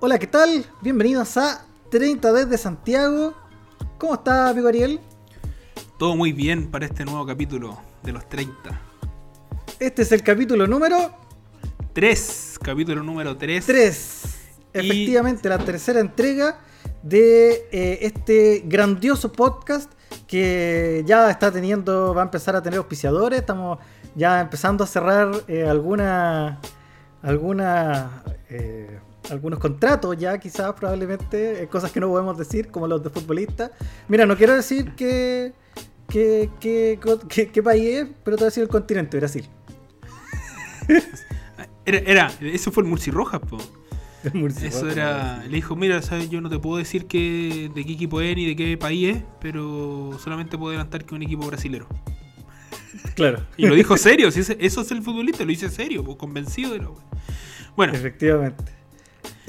Hola, ¿qué tal? Bienvenidos a 30 desde Santiago. ¿Cómo está, amigo Ariel? Todo muy bien para este nuevo capítulo de los 30. Este es el capítulo número 3, capítulo número 3. 3. Y- Efectivamente, la tercera entrega de eh, este grandioso podcast que ya está teniendo, va a empezar a tener auspiciadores. Estamos ya empezando a cerrar eh, alguna, alguna, eh, algunos contratos ya, quizás probablemente, eh, cosas que no podemos decir, como los de futbolistas. Mira, no quiero decir que, que, que- que- qué país es, pero te voy a decir el continente, Brasil. Era, era, eso fue el Murci Rojas, po. El Murcia, Eso era. Le dijo, mira, ¿sabes? yo no te puedo decir que, de qué equipo es ni de qué país es, pero solamente puedo adelantar que un equipo brasilero. Claro. Y lo dijo serio, si eso es el futbolista, lo dice serio, po, convencido de lo. Bueno, Efectivamente.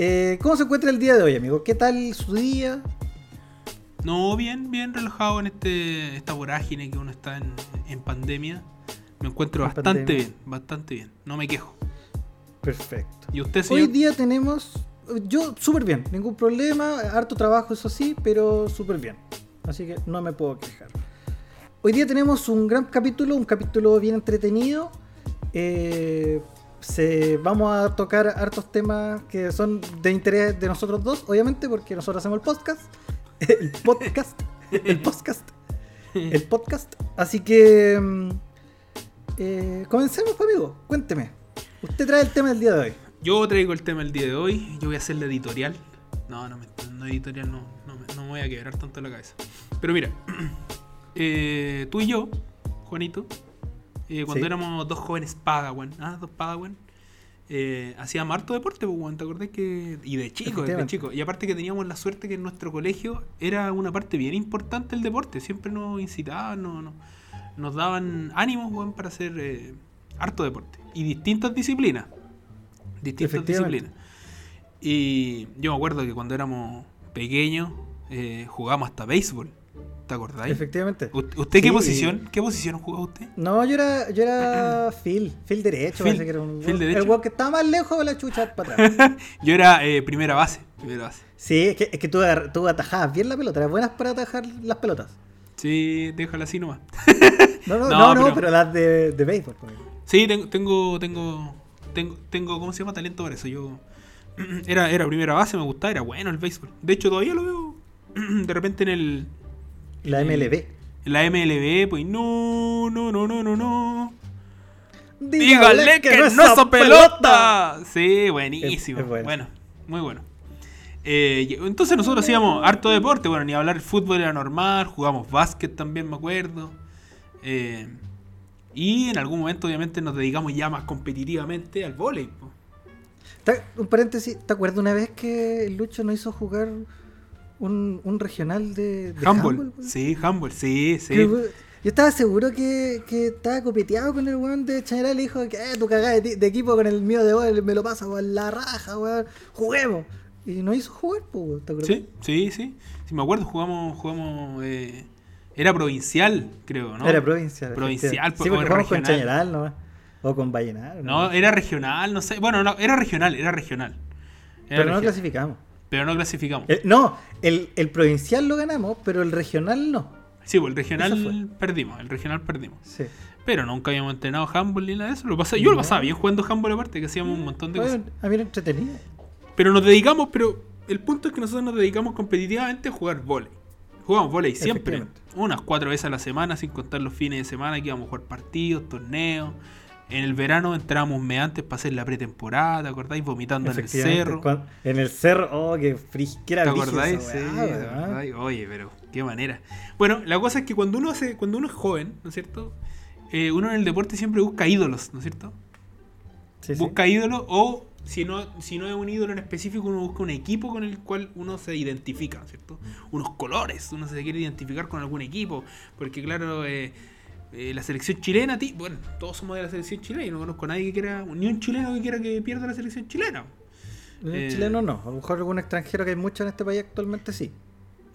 Eh, ¿Cómo se encuentra el día de hoy, amigo? ¿Qué tal su día? no, bien, bien relajado en este esta vorágine que uno está en, en pandemia. Me encuentro En bastante pandemia. bien, bastante bien. No me quejo. Perfecto. ¿Y usted, Hoy señor? día tenemos. Yo, súper bien, ningún problema, harto trabajo, eso sí, pero súper bien. Así que no me puedo quejar. Hoy día tenemos un gran capítulo, un capítulo bien entretenido. Eh, se, vamos a tocar hartos temas que son de interés de nosotros dos, obviamente, porque nosotros hacemos el podcast. El podcast. El podcast. El podcast. Así que. mm, eh, comencemos, pues, amigo. Cuénteme. Usted trae el tema del día de hoy. Yo traigo el tema el día de hoy. Yo voy a hacer la editorial. No, no, no editorial, no, no, no me voy a quebrar tanto la cabeza. Pero mira, eh, tú y yo, Juanito, eh, cuando Sí. éramos dos jóvenes Padawan, ah, dos Padawan, eh, hacíamos harto deporte, pues, ¿te acordás que.? Y de chico, Efectivamente. chico. Y aparte que teníamos la suerte que en nuestro colegio era una parte bien importante el deporte. Siempre nos incitaban, no, no- nos daban ánimos, weón, para hacer eh, harto deporte. Y distintas disciplinas. Distintas disciplinas. Y yo me acuerdo que cuando éramos pequeños eh, jugábamos hasta béisbol. ¿Te acordáis? Efectivamente. U- ¿Usted qué posición? ¿Qué posición jugaba usted? No, yo era, yo era Phil, Phil derecho, Phil- que era un Phil el derecho. weón que estaba más lejos de la chucha para atrás. Yo era eh, primera base. Primera base. Sí, es que, es que tú, tú atajabas bien la pelota, eras buenas para atajar las pelotas. Sí, déjala así nomás. No, no, No, no, no, pero- pero, las de, de béisbol. pues. Sí, tengo, tengo, tengo, tengo, tengo, ¿cómo se llama? Talento para eso. Yo era, era primera base, me gustaba, era bueno el béisbol. De hecho, todavía lo veo de repente en el La MLB. la MLB, pues no, no, no, no, no, no. Dígale que, no es esa pelota. Sí, buenísimo. Es- es bueno. bueno. muy bueno. Eh, entonces nosotros hacíamos harto deporte, bueno, ni hablar, el fútbol era normal, jugamos básquet también, me acuerdo. Eh, y en algún momento, obviamente, nos dedicamos ya más competitivamente al. Ta- Un paréntesis, ¿te acuerdas una vez que Lucho nos hizo jugar un, un regional de, de pues? Sí, handball, sí, sí. Que, Yo estaba seguro que, que estaba copeteado con el weón de Chañaral y dijo que eh, tu cagada de, equipo con el mío de hoy me lo pasa weón, la raja, weón. Juguemos. Y nos hizo jugar, pues, weón, ¿te acuerdas? Sí, sí, sí. Sí, me acuerdo, jugamos, jugamos, eh, era provincial, creo, ¿no? Era provincial. Provincial, pues, Sí, porque jugamos con. Chañaral nomás. O con Vallenar. No, era regional, no sé. Bueno, no, era regional, era regional. Era Pero no clasificamos. Pero no clasificamos. Eh, no, el, el provincial lo ganamos, pero el regional no. sí, pues el regional perdimos, el regional perdimos. Sí. Pero nunca habíamos entrenado handball ni nada de eso. Lo pasaba- yo lo pasaba bien jugando handball aparte, que hacíamos un montón de cosas. a mí era entretenido. Pero nos dedicamos, pero el punto es que nosotros nos dedicamos competitivamente a jugar volei. Jugamos volei siempre, unas cuatro veces a la semana, sin contar los fines de semana que íbamos a jugar partidos, torneos. En el verano entrábamos un mes antes para hacer la pretemporada, ¿te acordáis? Vomitando en el cerro. en el cerro, oh, qué frisquera ¿Te acordáis? esa Sí, weá, ¿te? Oye, pero qué manera. Bueno, la cosa es que cuando uno hace, cuando uno es joven, ¿no es cierto? Eh, uno en el deporte siempre busca ídolos, ¿no es cierto? Sí, sí. busca ídolos o si no, si no es un ídolo en específico, uno busca un equipo con el cual uno se identifica, ¿cierto? Unos colores, uno se quiere identificar con algún equipo, porque claro, eh, eh, la selección chilena, ti- bueno, todos somos de la selección chilena, y no conozco a nadie que quiera, ni un chileno que quiera que pierda la selección chilena. El Eh, chileno no, a lo mejor algún extranjero que hay mucho en este país actualmente sí.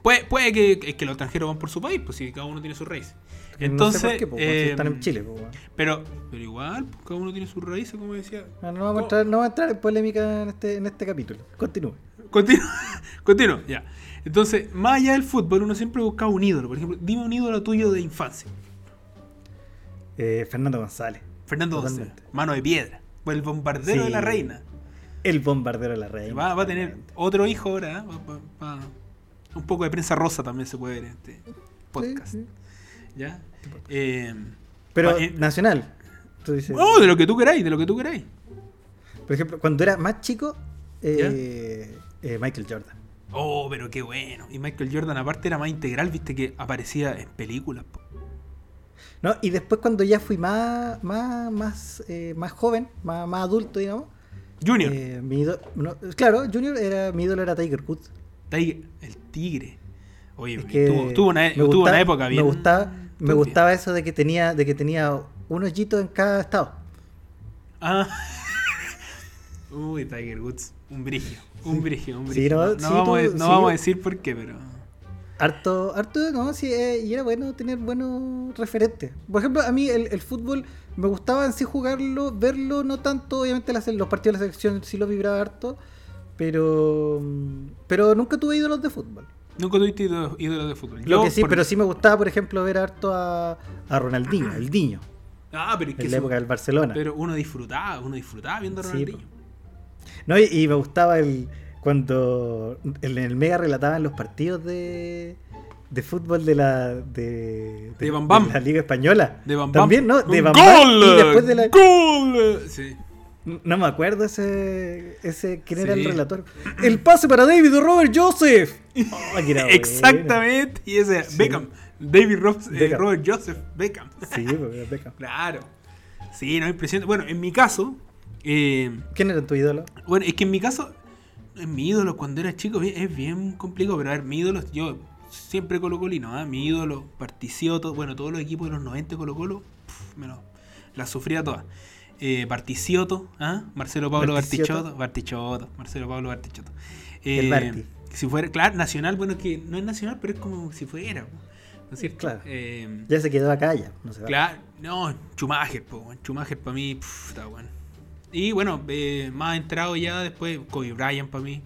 Puede, puede que, es que los extranjeros van por su país, pues si cada uno tiene su raíz. No Entonces, sé qué, po, eh, están en Chile. po. Pero, pero igual, pues, cada uno tiene sus raíces, como decía. Ah, no, vamos a entrar, no vamos a entrar en polémica en este, en este capítulo. Continúe. Continúo, continúo, ya. Entonces, más allá del fútbol, uno siempre buscaba un ídolo. Por ejemplo, dime un ídolo tuyo de infancia. Eh, Fernando González. Fernando González, mano de piedra. O el bombardero Sí. de la reina. El bombardero de la reina. Va, va a tener otro hijo ahora. ¿eh? Va- Un poco de prensa rosa también se puede ver en este podcast. Sí, sí. ¿Ya? Eh, Pero eh, nacional. Tú dices, oh, de lo que tú queráis, de lo que tú queráis. Por ejemplo, cuando era más chico, eh, Michael Jordan. Oh, pero qué bueno. Y Michael Jordan, aparte, era más integral, viste que aparecía en películas. po. No, y después cuando ya fui más, más, más, eh, más joven, más, más adulto, digamos. Junior, eh, mi ídolo- no, claro, Junior era, mi ídolo era Tiger Woods. Tiger- el tigre. Oye, Es porque que tuvo, tuvo una, me tuvo una época bien. Me gustaba, me gustaba eso de que tenía, de que tenía un hoyito en cada estado. Ah. Uy, Tiger Woods. Un brigio. Un brigio, un Sí, brigio. no, no sí, vamos, tú- no sí, vamos a decir por qué, pero. Harto, harto, no, sí, eh, y era bueno tener buenos referentes. Por ejemplo, a mí el, el fútbol me gustaba en sí jugarlo, verlo, no tanto, obviamente las- los partidos de la selección sí lo vibraba harto, pero pero nunca tuve ídolos de fútbol. Nunca tuviste ídolo, ídolo de fútbol. Lo Yo, que sí, por- pero sí me gustaba, por ejemplo, ver harto a, a Ronaldinho, el Diño, Ah, pero es que en la eso- época del Barcelona. Pero uno disfrutaba, uno disfrutaba viendo a Sí, Ronaldinho. No, y, y me gustaba el cuando en el Mega relataban los partidos de, de fútbol de la de, De Bam Bam. la Liga Española. De Bam Bam. También, ¿no? De Bam Bam, ¡Gol! y después de la ¡Gol! Sí. No me acuerdo ese ese quién era el relator. El pase para David o Robert Joseph. Oh. Exactamente. Y ese Beckham. David eh. Robert Joseph Beckham. Sí, era Beckham. Claro. Sí, no, impresionante. Bueno, en mi caso, eh, ¿Quién era tu ídolo? bueno, es que en mi caso, mi ídolo cuando era chico es bien complicado, pero a ver, mi ídolo, yo siempre Colo Colino, ¿ah? mi ídolo, Particioto, bueno, todos los equipos de los 90 Colo Colo, pf, me lo- las sufría todas. Eh, Particioto, ¿ah? Marcelo Pablo Barticioto. Bartichotto, Bartichotto, Marcelo Pablo Bartichotto. El Eh, Barti. si fuera, claro, nacional, bueno, que no es nacional, pero es como si fuera, ¿no es cierto? Claro. Eh, Ya se quedó acá ya, no se va. Claro, no, Schumacher, po. Schumacher para mí, está bueno. Y bueno, eh, más entrado ya después, Kobe Bryant para mí,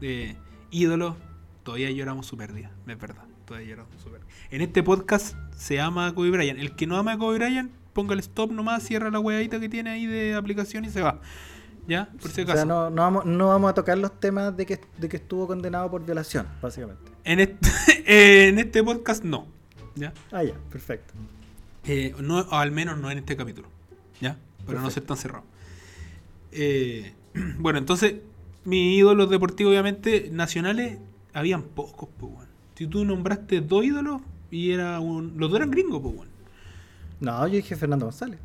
eh, ídolo, todavía lloramos su pérdida, es verdad, todavía lloramos su pérdida. En este podcast se ama a Kobe Bryant, el que no ama a Kobe Bryant, ponga el stop nomás, cierra la huevadita que tiene ahí de aplicación y se va. ¿Ya? Por si O acaso. sea, no, no, vamos, no vamos a tocar los temas de que, de que estuvo condenado por violación, básicamente. En, este, en este podcast no. ¿Ya? Ah, ya, perfecto. Eh, no, o al menos no en este capítulo. ¿Ya? Para no ser tan cerrado. Eh, bueno, entonces, mis ídolos deportivos, obviamente, nacionales, habían pocos, pues. Si tú nombraste dos ídolos y era un. Los dos eran gringos, pues. No, yo dije Fernando González.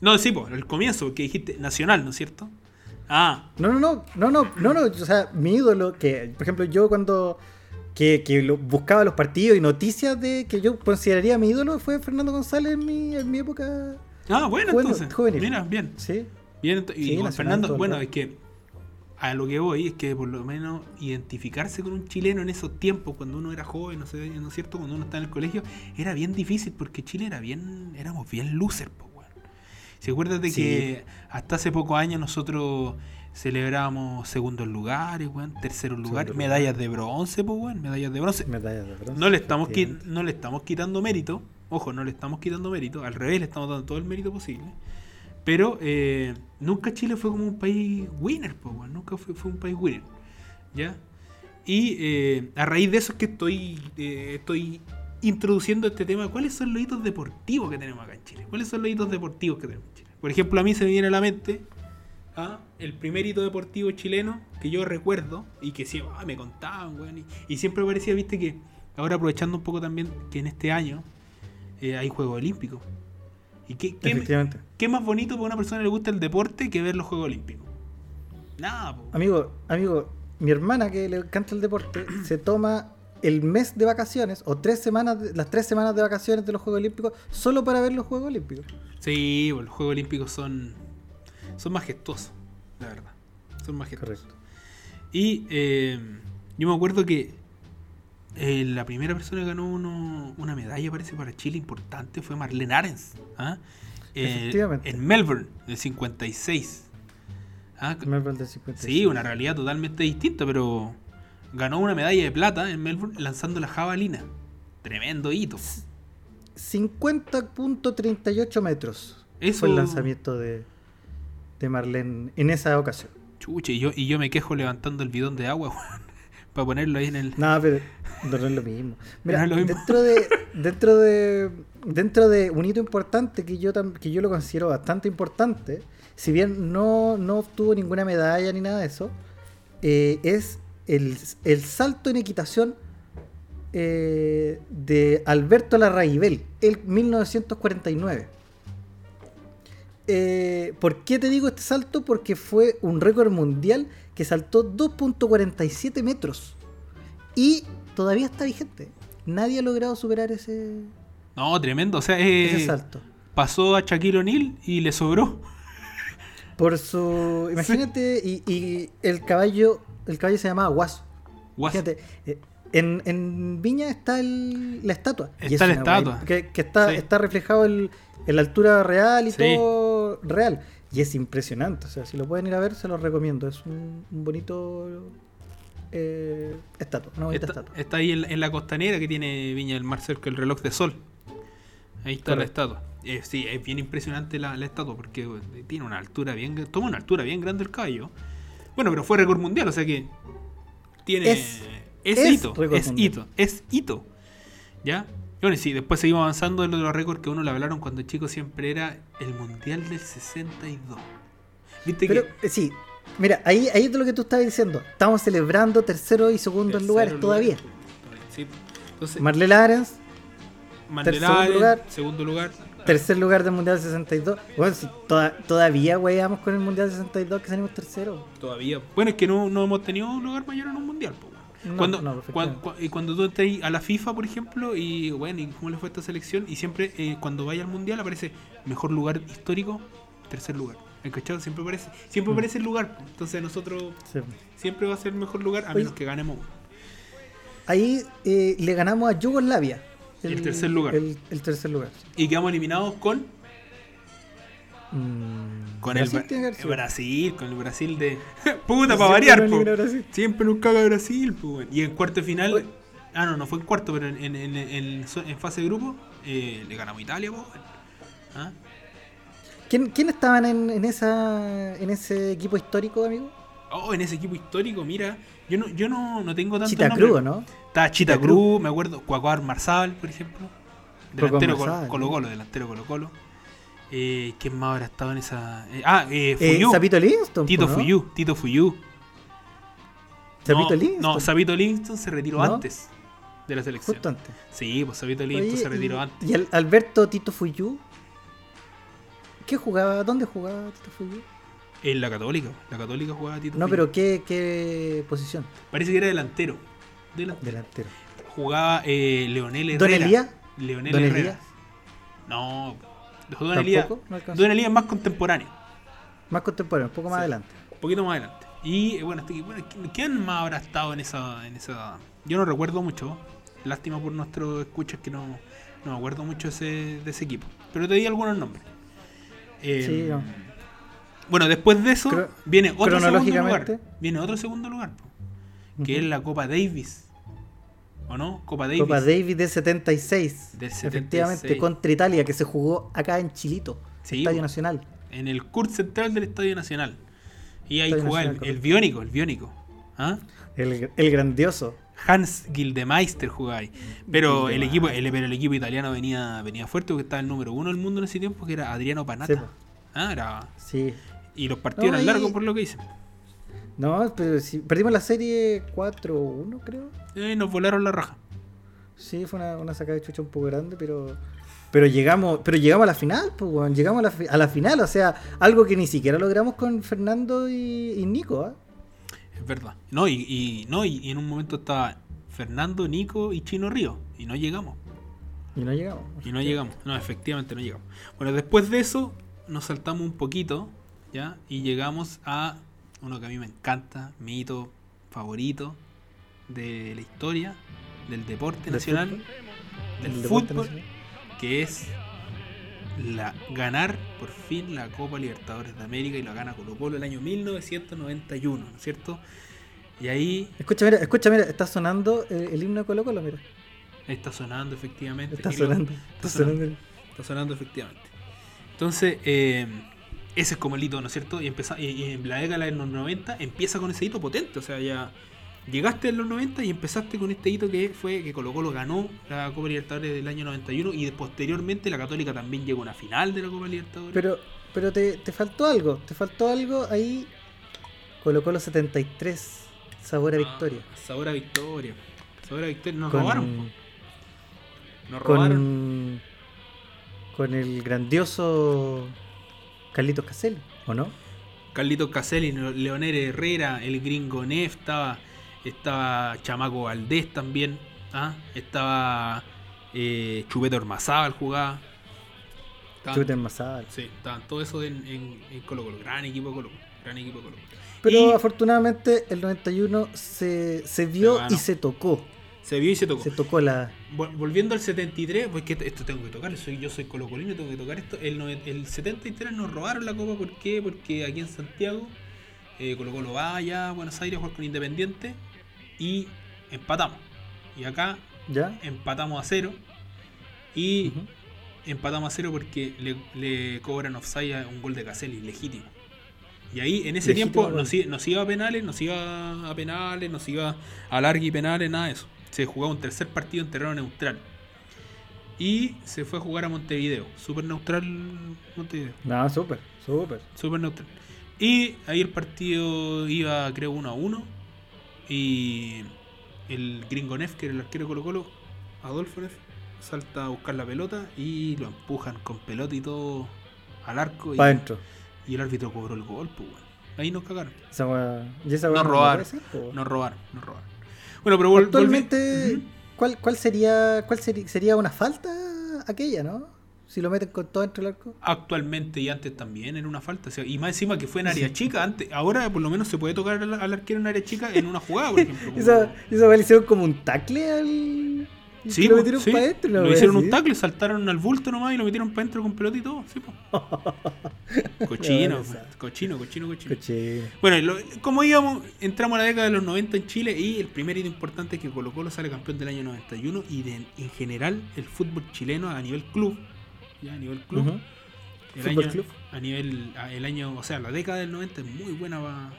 No, sí, pues, el comienzo, porque dijiste nacional, ¿no es cierto? Ah, No, no, no, no, no, no, no, o sea, mi ídolo, que, por ejemplo, yo cuando que, que lo- buscaba los partidos y noticias de que yo consideraría mi ídolo fue Fernando González en mi, en mi época, ah bueno, entonces. juvenil. Mira, bien. sí. Bien, y Sí, nacional Fernando, bueno, es que a lo que voy es que por lo menos identificarse con un chileno en esos tiempos, cuando uno era joven, no sé, ¿no es cierto? Cuando uno estaba en el colegio, era bien difícil porque Chile era bien, éramos bien losers, pues, weón. ¿Se acuerdas de Sí. que hasta hace pocos años nosotros celebrábamos segundos lugares, weón, terceros lugares, lugar. medallas de bronce, pues, weón, medallas de bronce. Medallas de bronce, No le estamos no le estamos quitando mérito, ojo, no le estamos quitando mérito, al revés le estamos dando todo el mérito posible. Pero eh, nunca Chile fue como un país winner, po, nunca fue, fue un país winner. ¿Ya? Y eh, a raíz de eso es que estoy, eh, estoy introduciendo este tema. ¿Cuáles son los hitos deportivos que tenemos acá en Chile? ¿Cuáles son los hitos deportivos que tenemos en Chile? Por ejemplo, a mí se me viene a la mente ah, el primer hito deportivo chileno que yo recuerdo y que siempre ah, me contaban, weón, y, siempre parecía, viste, que ahora aprovechando un poco también que en este año hay Juegos Olímpicos. ¿Y qué, qué, Efectivamente. qué más bonito para una persona que le gusta el deporte que ver los Juegos Olímpicos? Nada, po. Amigo, amigo, mi hermana que le encanta el deporte se toma el mes de vacaciones o tres semanas, las tres semanas de vacaciones de los Juegos Olímpicos solo para ver los Juegos Olímpicos. Sí, pues, los Juegos Olímpicos son, son majestuosos, la verdad. Son majestuosos. Correcto. Y eh, yo me acuerdo que eh, la primera persona que ganó uno- una medalla, parece, para Chile importante fue Marlene Arens. ¿ah? Eh, Efectivamente. en Melbourne, del 56. Ah, Melbourne del 56. Sí, una realidad totalmente distinta, pero ganó una medalla de plata en Melbourne lanzando la jabalina. Tremendo hito. 50.38 metros. Eso- Fue el lanzamiento de, de Marlene en esa ocasión. Chuche, y yo, y yo me quejo levantando el bidón de agua, weón, para ponerlo ahí en el... No, pero no es lo mismo. Mira, No es lo mismo. dentro de dentro de dentro de un hito importante que yo que yo lo considero bastante importante, si bien no, no obtuvo ninguna medalla ni nada de eso, eh, es el, el salto en equitación eh, de Alberto Larraibel, el 1949. Eh, ¿Por qué te digo este salto? Porque fue un récord mundial que saltó 2.47 metros. Y todavía está vigente. Nadie ha logrado superar ese, No, tremendo, o sea, eh, ese salto. pasó a Shaquille O'Neal y le sobró. Por su. Imagínate, y, y el caballo. El caballo se llamaba Guaso. Guas- Fíjate, eh, en, en Viña está el- la estatua. Y Está es la estatua. guay- Que, que está, Sí. está reflejado en la altura real y Sí. todo real. Y es impresionante. O sea, si lo pueden ir a ver, se los recomiendo. Es un, un bonito eh, estatua. Una bonita Está, estatua. está ahí en, en la costanera que tiene Viña del Mar cerca del reloj de sol. Ahí está la estatua. Eh, sí, es bien impresionante la, la estatua porque eh, tiene una altura bien, toma una altura bien grande el caballo. Bueno, pero fue récord mundial, o sea que tiene Es- es, es hito, es mundial. hito, es hito. ¿Ya? Y Bueno, sí, después seguimos avanzando en los récords que uno le hablaron cuando chico siempre era el mundial del 62. ¿Viste Pero que eh, sí, mira, ahí, ahí es lo que tú estabas diciendo. Estamos celebrando tercero y segundo en lugares lugar, todavía. Sí. Entonces, Marle Arens, Mandela segundo lugar. segundo lugar. tercer lugar del Mundial 62. Bueno, si toda- todavía weamos con el Mundial 62 que salimos tercero. Todavía. Bueno, es que no, no hemos tenido un lugar mayor en un mundial. weón. No, cuando, no, cuan- efectivamente. cua- y cuando tú entras a la FIFA, por ejemplo, y bueno, ¿y cómo le fue a esta selección? Y siempre, eh, cuando vaya al mundial, aparece mejor lugar histórico, tercer lugar. ¿El cachado? Siempre aparece, siempre Mm. aparece el lugar. Entonces, nosotros Sí. siempre va a ser el mejor lugar, a Oye. menos que ganemos. Ahí eh, le ganamos a Yugoslavia. El tercer lugar. El, el tercer lugar. Y quedamos eliminados con, Mm, con Brasil el. Brasil, con el Brasil de. Puta, para variar, no po. Siempre nos caga Brasil, po. Y en cuarto de final. Ah, no, no fue en cuarto, pero en, en, en, en- en fase de grupo eh, le ganamos a Italia, po. ¿Ah? ¿Quién, quién estaban en, en, esa, en ese equipo histórico, amigo? Oh, en ese equipo histórico, mira. Yo no, yo no, no tengo tanto. Chita Cruz, ¿no? Estaba Chita Chita Cruz, me acuerdo. Cuacuar Marsal, por ejemplo. Delantero Cuacuar Marsal, Colo Colo, delantero Colo Colo. Eh, ¿Quién más habrá estado en esa.? eh, ah, eh, Eh, Fuyú. Zapito Livingston. Tito ¿no? Fuyú, Tito Fuyú. Zapito no, Livingston. No, Sabito Livingston se retiró ¿No? antes de la selección. Justo antes. Sí, pues Sabito Livingston Oye, se retiró y, antes. y Al- Alberto Tito Fuyú. ¿Qué jugaba? ¿Dónde jugaba Tito Fuyú? En la Católica. La Católica jugaba Tito No, pero ¿qué, qué posición? Parece que era delantero. Delantero. Delantero. Jugaba eh, Leonel Herrera. ¿Don Elías? Leonel ¿Don Herrera. No. Don Elías es más contemporáneo. Más contemporáneo, un poco más Sí. adelante. Un poquito más adelante. Y eh, bueno, este- bueno, ¿quién- ¿quién más habrá estado en esa, en esa? Yo no recuerdo mucho. Lástima por nuestros escuchas que no, no me acuerdo mucho ese, de ese equipo. Pero te di algunos nombres. Eh, Sí, no. Bueno, después de eso viene otro segundo lugar. Viene otro segundo lugar, po, que es la Copa Davis. ¿O no? Copa Davis. Copa Davis del 76. Del Efectivamente, 76. contra Italia, que se jugó acá en Chilito, Sí, Estadio. Nacional. En el curso central del Estadio Nacional. Y ahí jugaba el, el biónico, el biónico. ¿Ah? El, el grandioso. Hans Gildemeister jugaba ahí. Pero el, equipo, el, pero el equipo italiano venía, venía fuerte porque estaba el número uno del mundo en ese tiempo, que era Adriano. Sí, po. Ah, era- Sí. Y los partidos No, eran largos por lo que dicen. No, pero si perdimos la serie 4-1, creo. Eh, nos volaron la raja. Sí, fue una, una sacada de chucha un poco grande, pero pero llegamos pero llegamos a la final, pues, llegamos a la, fi- a la final, o sea, algo que ni siquiera logramos con Fernando y, y Nico, ¿ah? Es verdad. No, y, y- no, y, y en un momento estaba Fernando, Nico y Chino Río. Y no llegamos. Y no llegamos. Y no llegamos. No, efectivamente no llegamos. Bueno, después de eso, nos saltamos un poquito, ¿ya? Y llegamos a uno que a mí me encanta, mi hito favorito de la historia, del deporte ¿Del nacional, fútbol? del ¿El deporte fútbol, nacional? que es la, ganar por fin la Copa Libertadores de América y la gana Colo Colo el año 1991, ¿no es cierto? Y ahí Escucha, mira, escucha, mira, está sonando el, el himno de Colo Colo, mira. está sonando efectivamente. Está sonando. está Está sonando. Está sonando efectivamente. Entonces, eh, ese es como el hito, ¿no es cierto? Y, empeza- y- en la década de los 90 empieza con ese hito potente. O sea, ya llegaste en los 90 y empezaste con este hito que fue que Colo Colo ganó la Copa Libertadores del año 91 y posteriormente la Católica también llegó a una final de la Copa Libertadores. Pero, pero te, te faltó algo, te faltó algo ahí. Colo Colo 73, sabor a victoria. Ah, sabor a victoria. Sabor a victoria. Nos Con- robaron. Nos robaron. Con, con el grandioso Carlitos Caselli, ¿o no? Carlitos Caselli, Leonel Herrera, el gringo Neff, estaba, estaba Chamaco Valdés también, ¿ah? estaba eh, Chupeto Ormazábal jugaba. Estaban, sí, estaban todo eso en, en, en Colo Colo, gran equipo de Colo Colo, gran equipo de Colo. Pero Y afortunadamente el 91 se, se vio y se tocó. Se vio y se tocó. Se tocó la. Vol- Volviendo al 73, pues que esto tengo que tocar, soy, yo soy colocolino, tengo que tocar esto. El, el 73 nos robaron la copa, ¿por qué? Porque aquí en Santiago, eh, Colo Colo va allá a Buenos Aires a jugar con Independiente y empatamos. Y acá ¿Ya? empatamos a cero y empatamos a cero porque le, le cobran offside a un gol de Caselli, legítimo. Y ahí en ese Legítimo tiempo gol. nos, nos iba a penales, nos iba a penales, nos iba a larga y penales, nada de eso. Se jugaba un tercer partido en terreno neutral. Y se fue a jugar a Montevideo. Súper neutral Montevideo. No, súper, súper. Súper neutral. Y ahí el partido iba, creo, 1 a 1. Y el gringo Neff, que era el arquero Colo Colo, Adolfo Neff, salta a buscar la pelota y lo empujan con pelota y todo al arco. Y, Para adentro. y el árbitro cobró el gol, pues, weón. Ahí nos cagaron. Esa weá- y esa Nos weá no robaron. Nos robaron, nos robaron. Bueno, pero vol- Actualmente, volvi-. ¿cuál, cuál sería cuál sería, sería una falta aquella, no? Si lo meten con todo dentro del arco. Actualmente y antes también era una falta. o sea, y más encima que fue en área chica. Antes, ahora por lo menos se puede tocar al, al arquero en área chica en una jugada, por ejemplo. Esa, esa hicieron como un tacle al. Sí, lo metieron sí. para adentro. Lo hicieron un tackle, saltaron al bulto nomás y lo metieron para adentro con pelota y todo. Sí. cochino, cochino, cochino, cochino. Cochino. Bueno, lo- como íbamos, entramos a la década de los 90 en Chile y el primer hito importante es que Colo Colo sale campeón del año 91 y de- en general el fútbol chileno a nivel club, ya a nivel club, el Fútbol año, club. a nivel, a- el año, o sea, la década del 90 es muy buena pa-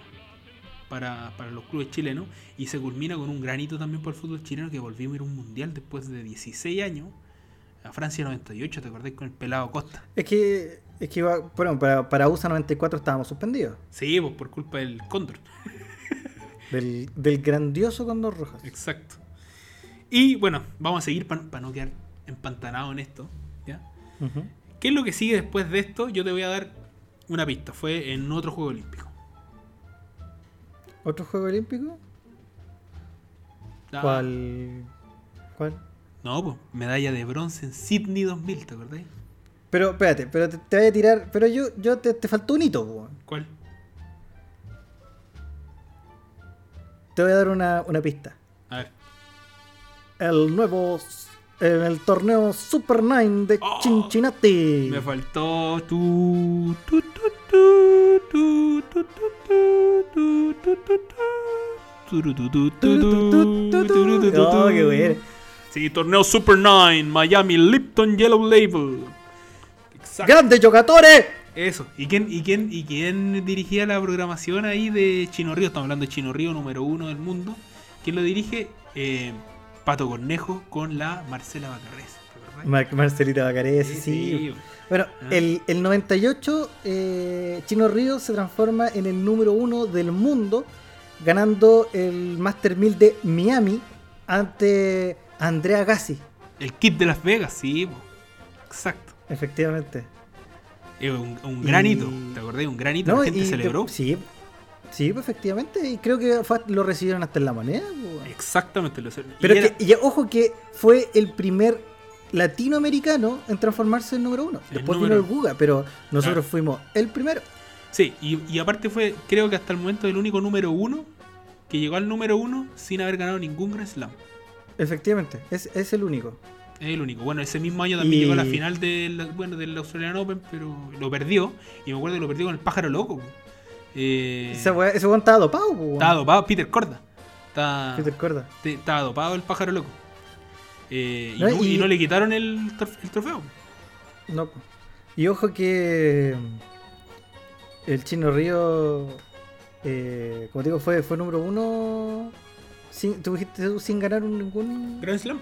para, para los clubes chilenos y se culmina con un granito también para el fútbol chileno que volvimos a ir a un mundial después de 16 años a Francia 98, ¿te acordás con el pelado Costa? Es que, es que iba- bueno, para, para USA 94 estábamos suspendidos. Sí, pues por culpa del Cóndor. Del, del grandioso Condor Rojas. Exacto. Y bueno, vamos a seguir para no quedar empantanado en esto. ¿ya? ¿Qué es lo que sigue después de esto? Yo te voy a dar una pista. Fue en otro Juego Olímpico. ¿Otro juego olímpico? Ah, ¿Cuál? ¿Cuál? No, pues medalla de bronce en Sydney 2000, ¿te acordás? Pero espérate, pero te, te voy a tirar. Pero yo, yo te, te faltó un hito, po. ¿Cuál? Te voy a dar una, una pista. A ver. El nuevo. En el torneo Super 9 de Oh, Cincinnati. Me faltó tu. tu, tu, tu, tu, tu, tu, tu, tu, tu, tu, tu, turu, tu, tu, tu, tu, turu, tu, tu, Oh, tu. qué bueno. Sí, torneo Super 9, Miami Lipton Yellow Label. Exacto. ¡Grandes jugadores! Eso. ¿Y quién, y, quién, ¿Y quién dirigía la programación ahí de Chino Río? Estamos hablando de Chino Río, número uno del mundo. ¿Quién lo dirige? Eh, Pato Cornejo con la Marcela. Mar- Marcelita Bacarese, sí. Bueno, Ah. el, el 98, eh, Chino Ríos se transforma en el número uno del mundo, ganando el Master 1000 de Miami ante Andrea Gassi, El kit de Las Vegas, sí. Exacto. Efectivamente. Un, un granito. Y- ¿Te acordás? Un granito. No, la gente y- celebró. Sí, sí, pues, efectivamente, y creo que fue- lo recibieron hasta en la moneda. pues. Exactamente. Lo, y Pero era- que, y ojo que fue el primer latinoamericano en transformarse en número uno. El Después número- vino el Guga, pero nosotros Claro. fuimos el primero. Sí, y, y aparte fue, creo que hasta el momento, el único número uno que llegó al número uno sin haber ganado ningún Grand Slam. Efectivamente, es, es el único. Es el único. Bueno, ese mismo año también Y- llegó a la final del, bueno, del Australian Open, pero lo perdió. Y me acuerdo que lo perdió con el pájaro loco. Eh, Ese weón estaba dopado, weón. estaba dopado, Peter Corda. Está- Peter Corda. estaba dopado el pájaro loco. Eh, y, No, no, y y- no le quitaron el, trof- el trofeo. No. Y ojo que el Chino Río, eh, como te digo, fue, fue número uno sin, tú dijiste sin ganar un- ningún, Grand Slam.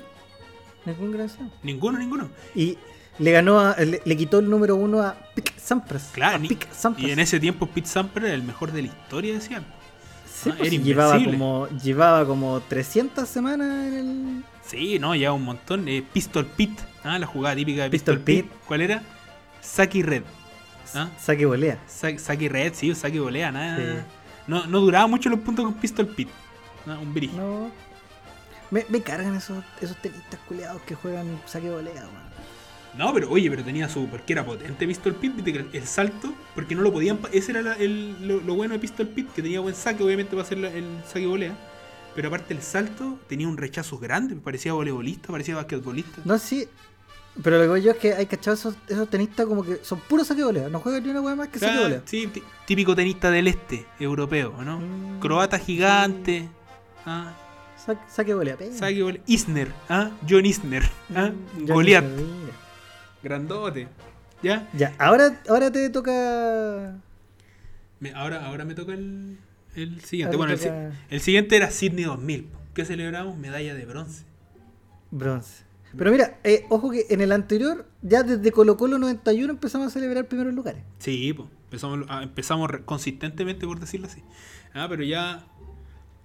Ningún Grand Slam. Ninguno, ninguno. Y le ganó a- le, le quitó el número uno a Pic Sampras. Claro, Sampras. Y en ese tiempo Pete Sampras era el mejor de la historia, decían. Sí, Ah, pues, era llevaba como llevaba como 300 semanas en el Sí, no, ya un montón. Eh, Pistol Pit, ah, la jugada típica de Pistol Pistol, Pit. Pit. ¿Cuál era? Saki Red. ¿Ah? saque volea. Sa- Saki Red, sí, Saki volea, nada. Sí. No, no duraba mucho los puntos con Pistol Pit. Ah, un brillo. No. Me, me cargan esos, esos tenistas culeados que juegan saque volea, weón. No, pero oye, pero tenía su. Porque era potente Pistol Pit, viste que el, el salto, porque no lo podían. Ese era la- el- lo, lo bueno de Pistol Pit, que tenía buen saque, obviamente, para hacer la- el saque volea. Pero aparte el salto tenía un rechazo grande, parecía voleibolista, parecía basquetbolista. No, sí. Pero lo que digo yo es que hay cachado esos, esos tenistas como que son puros saque volea. No juegan ni una weá más que saque volea. sí, tí- típico tenista del este, europeo, ¿no? Mm, Croata gigante. Ah, Saque, saque volea. pega. saque volea. Isner, ¿ah? John Isner, ¿ah? Mm, Goliath, grandote. ¿Ya? Ya, ahora, ahora te toca. Me- ahora, ahora me toca el, el siguiente. ahora Bueno, el, siguiente era Sydney 2000. ¿Qué celebramos? Medalla de bronce. bronce. Pero mira, eh, ojo que en el anterior, ya desde Colo Colo 91 empezamos a celebrar primeros lugares. Sí, pues. Empezamos, ah, empezamos consistentemente, por decirlo así. Ah, pero ya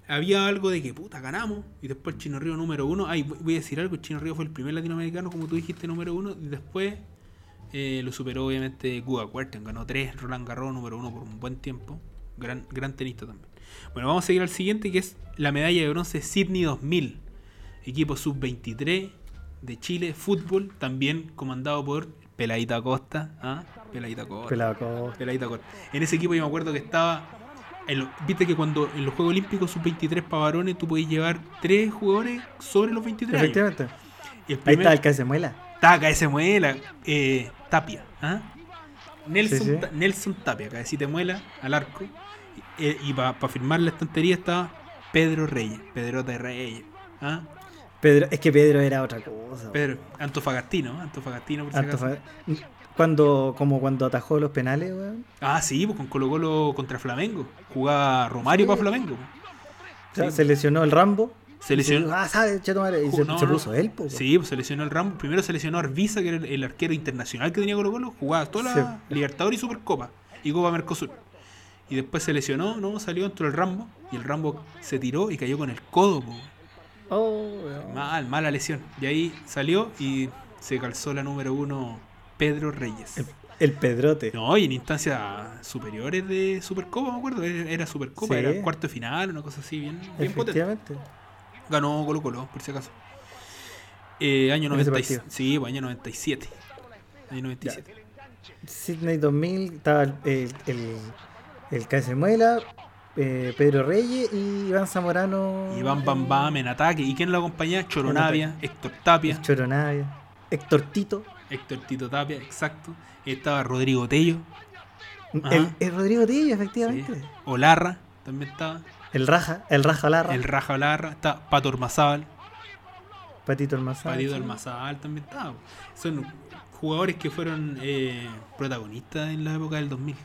había algo de que, puta, ganamos. Y después Chino Río número uno. Ay, voy a decir algo. Chino Río fue el primer latinoamericano, como tú dijiste, número uno. Y después eh, lo superó, obviamente, Guga Cuerten. Ganó tres. Roland Garros, número uno por un buen tiempo. Gran, gran tenista también. Bueno, vamos a seguir al siguiente, que es la medalla de bronce Sydney 2000. Equipo sub-23 de Chile, fútbol, también comandado por Peladita Costa. ¿ah? Peladita Costa. Pelado con- Peladita Costa. En ese equipo yo me acuerdo que estaba. Viste que cuando en los Juegos Olímpicos sub-23 para varones tú podías llevar tres jugadores sobre los 23 años. Efectivamente. Y el Ahí primer, está el que se muela. Taca, ese muela. eh, Tapia. ¿ah? Nelson, Sí, sí. Ta- Nelson Tapia, cabecita muela al arco. Eh, y para firmar la estantería estaba Pedro Reyes. Pedrota de Reyes. ¿ah? Pedro, es que Pedro era otra cosa. Pedro, Antofagastino, Antofagastino por si acaso. Cuando, como cuando atajó los penales, weón. Ah, sí, pues con Colo Colo contra Flamengo. Jugaba Romario Sí. para Flamengo. O sea, Sí. Se lesionó el Rambo. Se lesionó. Ah, ¿sabes? Cheto madre, Y se, No, se no. puso él, po, Sí, pues se lesionó el Rambo. Primero se lesionó Arvisa, que era el, el arquero internacional que tenía Colo Colo. Jugaba toda la Sí. Libertadores y Supercopa. Y Copa Mercosur. Y después se lesionó, ¿no? Salió dentro del Rambo. Y el Rambo se tiró y cayó con el codo, po. Oh. Mal, mala lesión. Y ahí salió y se calzó la número uno Pedro Reyes. El, el Pedrote. No, y en instancias superiores de Supercopa, me acuerdo. Era, Supercopa, Sí. era cuarto de final, una cosa así, bien, bien potente. Efectivamente. Ganó Colo Colo, por si acaso. Eh, año En ese 97. partido. Sí, pues, año 97. Año 97. Sydney 2000 estaba el, el, el, el Muela, eh, Pedro Reyes y Iván Zamorano. Iván Bam Bam en ataque. ¿Y quién lo acompañaba? Choronavia, Héctor Tapia. Choronavia. Héctor Tito. Héctor Tito Tapia, exacto. Estaba Rodrigo Tello. Ajá. El, el Rodrigo Tillo, efectivamente. sí. Olarra también estaba. El Raja, el Raja Larra. El Raja Olarra. Está Pato Ormazábal. Patito Almazán. Patito. Ormazábal también estaba. Son jugadores que fueron eh, protagonistas en la época del 2000.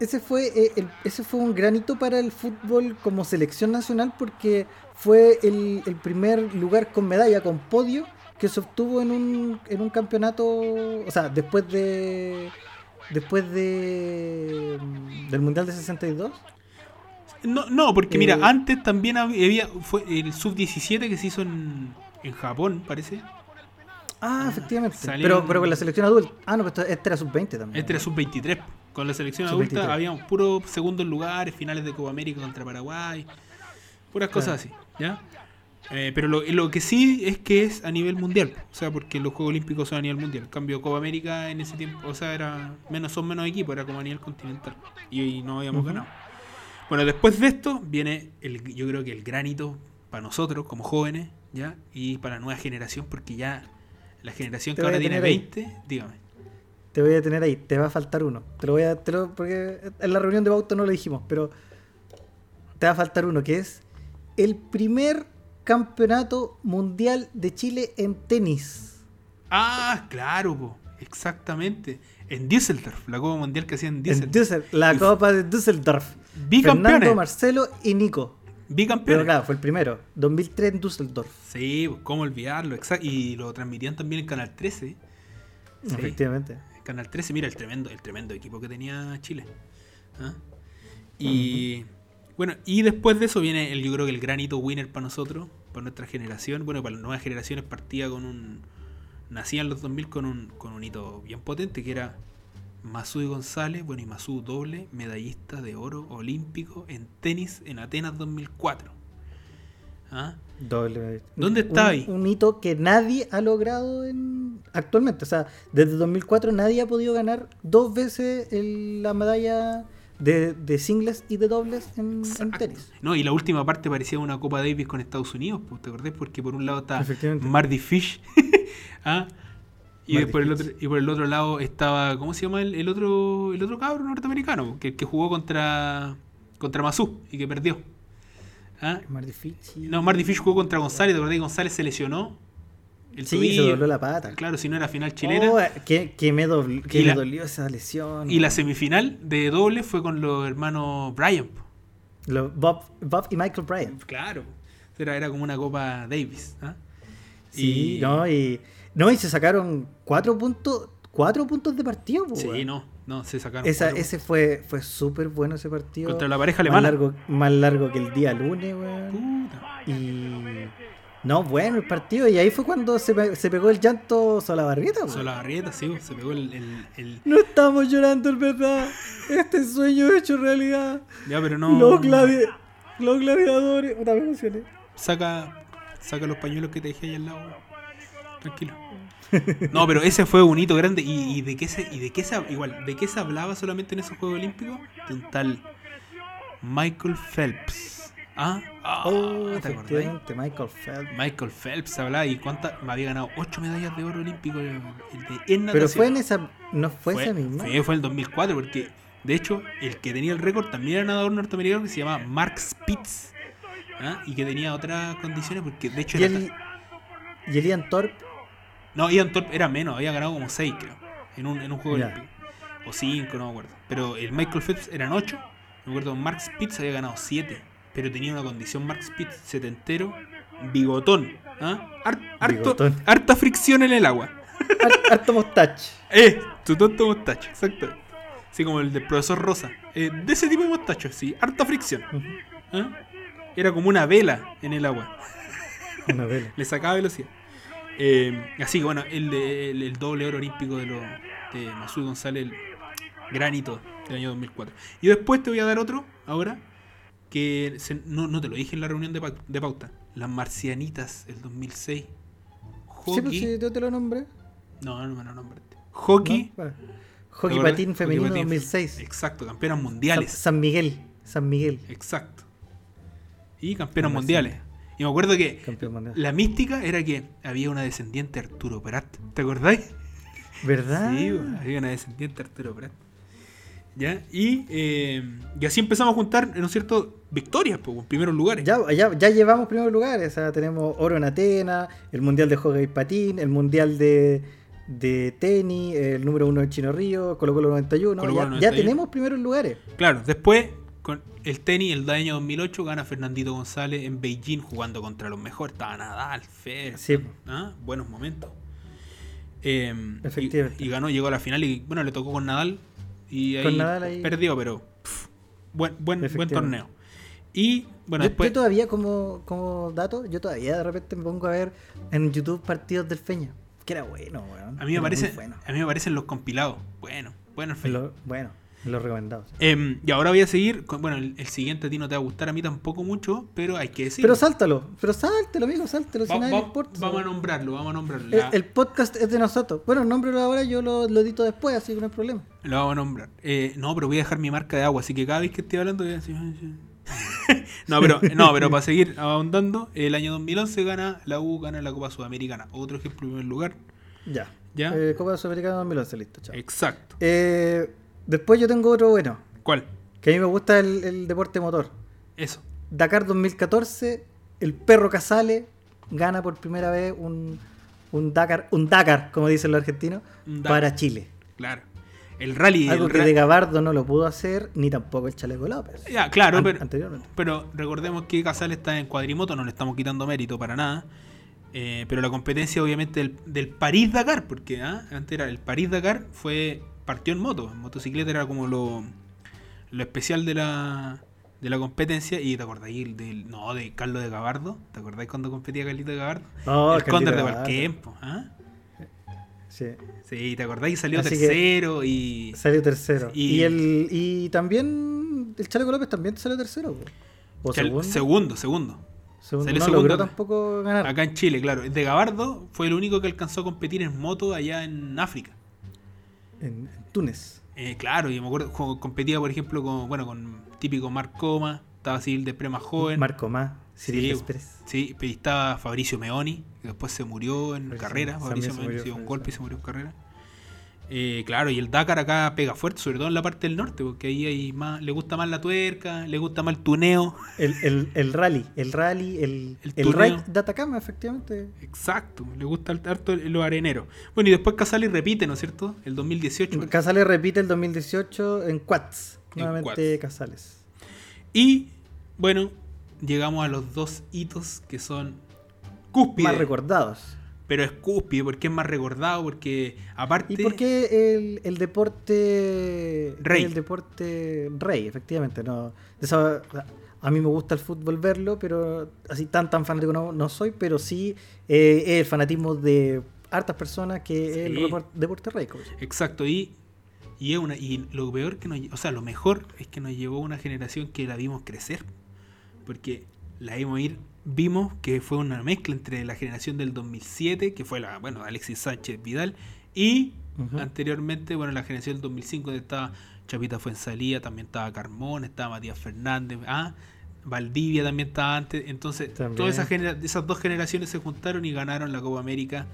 Ese fue, eh, el- ese fue un granito para el fútbol como selección nacional porque fue el, el primer lugar con medalla, con podio, que se obtuvo en un, en un campeonato, o sea, después de después de del Mundial de 62. No, no, porque Eh, mira, antes también había fue el sub-17 que se hizo en, en Japón, parece. Ah, Ah, efectivamente. Pero, pero con la selección adulta. Ah, no, pero este era sub-20 también. Este era sub-23. Con la selección Sub-23. adulta habíamos puros segundos lugares, finales de Copa América contra Paraguay, puras cosas así, ¿ya? Eh, pero lo, lo que sí es que es a nivel mundial, o sea, porque los Juegos Olímpicos son a nivel mundial. En cambio, Copa América en ese tiempo, o sea, era menos son menos equipos, era como a nivel continental. Y, y no habíamos ganado. Bueno, después de esto viene, el, yo creo que el granito para nosotros como jóvenes, ¿ya? Y para la nueva generación, porque ya La generación Te que ahora tiene tener ahí. 20, dígame. Te voy a tener ahí, te va a faltar uno. Te lo voy a. Te lo- porque en la reunión de Bauta no lo dijimos, pero. Te va a faltar uno, que es el primer campeonato mundial de Chile en tenis. Ah, claro, po, exactamente. En Düsseldorf, la Copa Mundial que hacía en En Düsseldorf. Düssel- la Y- Copa de Düsseldorf. Bicampeones. Fernando, Marcelo y Nico. Pero Bicampeones. claro, fue el primero. 2003 en Düsseldorf. Sí, cómo olvidarlo. exacto. Y lo transmitían también en Canal 13. Sí. Efectivamente. Canal 13, mira el tremendo, el tremendo equipo que tenía Chile. ¿Ah? Y bueno, y después de eso viene el, yo creo que el gran hito winner para nosotros, para nuestra generación. Bueno, para las nuevas generaciones partía con un. Nacían los 2000 con un, con un hito bien potente que era Masú González, bueno, y Masú doble, medallista de oro olímpico en tenis en Atenas 2004. ¿Ah? Doble. ¿Dónde está un, ahí? Un hito que nadie ha logrado en, actualmente. O sea, desde 2004 nadie ha podido ganar dos veces el- la medalla de, de singles y de dobles en, tenis. No, y la última parte parecía una Copa Davis con Estados Unidos, pues, ¿te acordás? Porque por un lado está. Marty Fish, ¿ah? y por el Fish. otro y por el otro lado estaba, ¿cómo se llama el, el otro el otro cabro norteamericano? Que, que jugó contra contra Masú y que perdió. ¿Ah? Más difícil. No, Marty Fish jugó contra González, ¿te acordás que González se lesionó? El Sí, tobillo. se dobló la pata. Claro, si no era final chilena. Oh, que, que me, dobl- que me la- dolió esa lesión. y la semifinal de doble fue con los hermanos Bryan. Bob, Bob y Michael Bryant. Claro. Era, era como una Copa Davis. ¿ah? Sí, Y- no, y, no, y se sacaron cuatro puntos, cuatro puntos de partido. po, Sí, no, no, se sacaron. Esa, ese fue, fue súper bueno ese partido. Contra la pareja más alemana. largo, más largo que el día lunes, weón. Puta. Y. No, bueno, el partido. Y ahí fue cuando se, pe- se pegó el llanto Solabarrieta, weón. Solabarrieta, sí, se pegó el, el, el- No estamos llorando, es verdad. Este sueño hecho realidad. Ya, pero no. Los, gladi- los gladiadores. Emocioné. Saca, saca los pañuelos que te dejé ahí al lado. Tranquilo. No, pero ese fue un hito grande. ¿Y, y de qué se, y de qué se, igual, de qué se hablaba solamente en esos Juegos Olímpicos? De un tal Michael Phelps. ¿Ah? ah Oh, ¿te efectivamente, Michael Phelps. Michael Phelps hablaba y cuántas me había ganado 8 medallas de oro olímpico de en Pero fue en esa. No fue, esa misma. Sí, fue el 2004, porque de hecho el que tenía el récord también era nadador norteamericano que se llama Mark Spitz. ¿ah? Y que tenía otras condiciones, porque de hecho Y, era el, y el Ian Thorpe. No, Ian Thorpe era menos, había ganado como 6, creo, en un, en un juego olímpico. O 5, no me acuerdo. Pero el Michael Phelps eran 8. Me acuerdo, Mark Spitz había ganado 7. Pero tenía una condición Mark Spitz setentero, bigotón. ¿ah? Har- harto- Bigotón. harta fricción en el agua. Har- Harto mostache. Eh, tu tonto mostacho, exacto. Así como el del profesor Rosa. Eh, de ese tipo de mostacho, sí, harta fricción. ¿ah? Era como una vela en el agua. Una vela. Le sacaba velocidad. Eh, así que bueno, el, el, el doble oro olímpico de, lo, de Masud González, el granito del año 2004. Y después te voy a dar otro, ahora, que se- no, no te lo dije en la reunión de, pau- de pauta. Las Marcianitas, el 2006. Sí, Hockey. pues sí, yo te lo nombré. No, no me lo nombraste. Hockey. ¿no? Bueno. Hockey patín Hockey femenino patín. 2006. Exacto, campeonas mundiales. San Miguel. San Miguel. Exacto. Y campeonas mundiales. Y me acuerdo que la mística era que había una descendiente Arturo Prat. ¿Te acordáis? ¿Verdad? Sí, bueno, había una descendiente Arturo Prat. ¿Ya? Y, eh, y así empezamos a juntar, ¿no es cierto? Victorias, pues, primeros lugares. Ya, ya, ya llevamos primeros lugares. O sea, tenemos oro en Atenas, el mundial de hockey patín, el mundial de, de tenis, el número uno de Chino Río, Colo Colo 91. Colo ya, Colo ya 91. tenemos primeros lugares. Claro, después, con el tenis, el año 2008, gana Fernandito González en Beijing jugando contra los mejores. Estaba Nadal, Fer, Sí. ¿ah? buenos momentos. Eh, Efectivamente. Y, y ganó, llegó a la final y bueno, le tocó con Nadal. Y ahí, Con Nadal ahí. perdió, pero pff, buen, buen, buen torneo. Y bueno, yo, después. yo todavía, como, como dato, yo todavía de repente me pongo a ver en YouTube partidos del Feña. Que era bueno, weón. a mí me parece, Bueno, a mí me parecen los compilados. Bueno, bueno, el lo- bueno, en los recomendados. Em, y ahora voy a seguir. Con, bueno, el, el siguiente a ti no te va a gustar, a mí tampoco mucho, pero hay que decir. Pero sáltalo, pero sáltalo, amigo, sáltalo. Si Va- a nadie va- importa. vamos a nombrarlo, vamos a nombrarlo. el, podcast es de nosotros. Bueno, nómbralo ahora, yo lo, lo edito después, así que no hay problema. Lo vamos a nombrar. Eh, no, pero voy a dejar mi marca de agua, así que cada vez que esté hablando voy a decir... no, pero, no, pero para seguir ahondando, el año 2011 gana la U, gana la Copa Sudamericana. Otro ejemplo en primer lugar. Ya. ¿Ya? Eh, Copa Sudamericana 2011, listo, chao. Exacto. Eh, después yo tengo otro bueno, ¿Cuál? que a mí me gusta el, el deporte motor. Eso. Dakar 2014, el perro Casale gana por primera vez un, un Dakar, un Dakar, como dicen los argentinos, para Chile. Claro. El rally. Algo el que de Gabardo no lo pudo hacer, ni tampoco el Chaleco López. Ya, claro, An- pero, anteriormente. pero recordemos que Casal está en cuadrimoto, no le estamos quitando mérito para nada. Eh, pero la competencia, obviamente, del, del París-Dakar, porque ¿ah? antes era el París-Dakar, fue partió en moto. En motocicleta era como lo, lo especial de la, de la competencia. Y te acordáis del, no, de Carlos de Gabardo. ¿Te acordáis cuando competía Carlito de Gabardo? No, el Cóndor de. Valquempo. ¿ah? Sí, Sí, ¿te acordáis? Salió Así que- tercero y. salió tercero. Y- Y, el, y también el Chaleco López también salió tercero. po. O Chal- segundo. segundo, segundo. segundo. salió No segundo logró tampoco ganar. Acá en Chile, claro. De Gabardo fue el único que alcanzó a competir en moto allá en África. En, en Túnez. Eh, claro, y me acuerdo, co- competía, por ejemplo, con, bueno, con típico Marc Coma, estaba Civil de Pre más joven. Marco Más, Cyril Sí, Express. Sí, pero estaba Fabricio Meoni, que después se murió en Fabricio- carrera. Fabricio Meoni se dio un golpe y se murió en carrera. Eh, claro, y el Dakar acá pega fuerte, sobre todo en la parte del norte, porque ahí hay más, le gusta más la tuerca, le gusta más el tuneo. El, el, el rally, el rally, el, El ride de Atacama, efectivamente. Exacto, le gusta el- harto los areneros. Bueno, y después Casale repite, ¿no es cierto? El 2018. Casales repite el 2018 en Quats. En Nuevamente. Casales. Y bueno, llegamos a los dos hitos que son cúspide. Más recordados. Pero es cúspide porque es más recordado, porque aparte... ¿Y por qué el, el deporte Rey. El deporte rey, efectivamente. No, esa- a mí me gusta el fútbol verlo, pero así tan tan fanático no, no soy, pero sí eh, es el fanatismo de hartas personas que es el Sí. deporte rey. llama. Exacto, y, y, es una, y lo peor que nos... O sea, lo mejor es que nos llevó una generación que la vimos crecer. Porque la vimos ir... Vimos que fue una mezcla entre la generación del 2007, que fue la, bueno, Alexis Sánchez Vidal, y anteriormente, bueno, la generación del 2005, donde estaba Chapita Fuensalía, también estaba Carmón, estaba Matías Fernández, ah, Valdivia también estaba antes. Entonces, También. todas esas, esas dos generaciones se juntaron y ganaron la Copa América